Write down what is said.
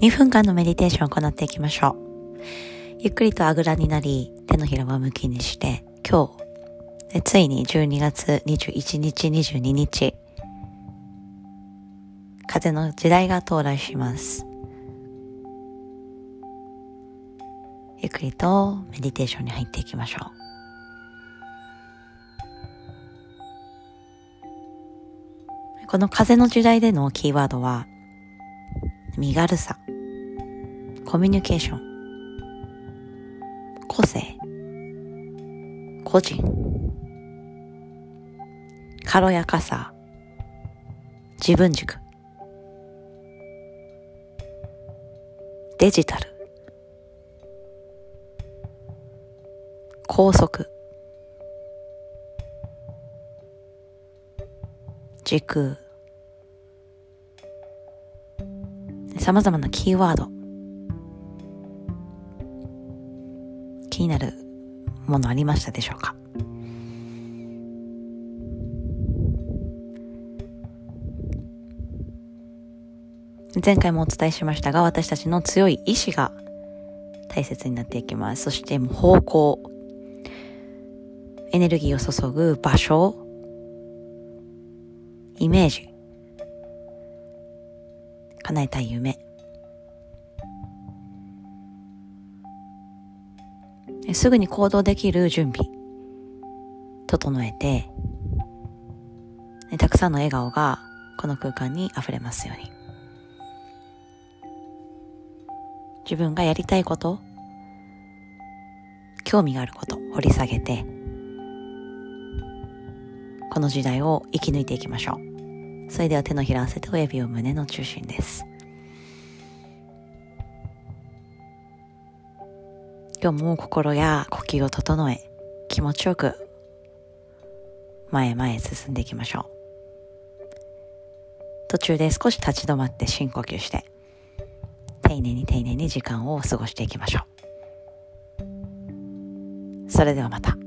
2分間のメディテーションを行っていきましょう。ゆっくりとあぐらになり、手のひらを向きにして、今日、ついに12月21日、22日、風の時代が到来します。ゆっくりとメディテーションに入っていきましょう。この風の時代でのキーワードは、身軽さ、コミュニケーション、個性、個人、軽やかさ、自分軸、デジタル、高速、時空、様々なキーワード、気になるものありましたでしょうか？前回もお伝えしましたが、私たちの強い意志が大切になっていきます。そして方向、エネルギーを注ぐ場所、イメージ、叶えたい夢、すぐに行動できる準備、整えて、たくさんの笑顔がこの空間に溢れますように。自分がやりたいこと、興味があること、掘り下げて、この時代を生き抜いていきましょう。それでは手のひら合わせて親指を胸の中心です。今日も心や呼吸を整え、気持ちよく前へ前へ進んでいきましょう。途中で少し立ち止まって深呼吸して、丁寧に丁寧に時間を過ごしていきましょう。それではまた。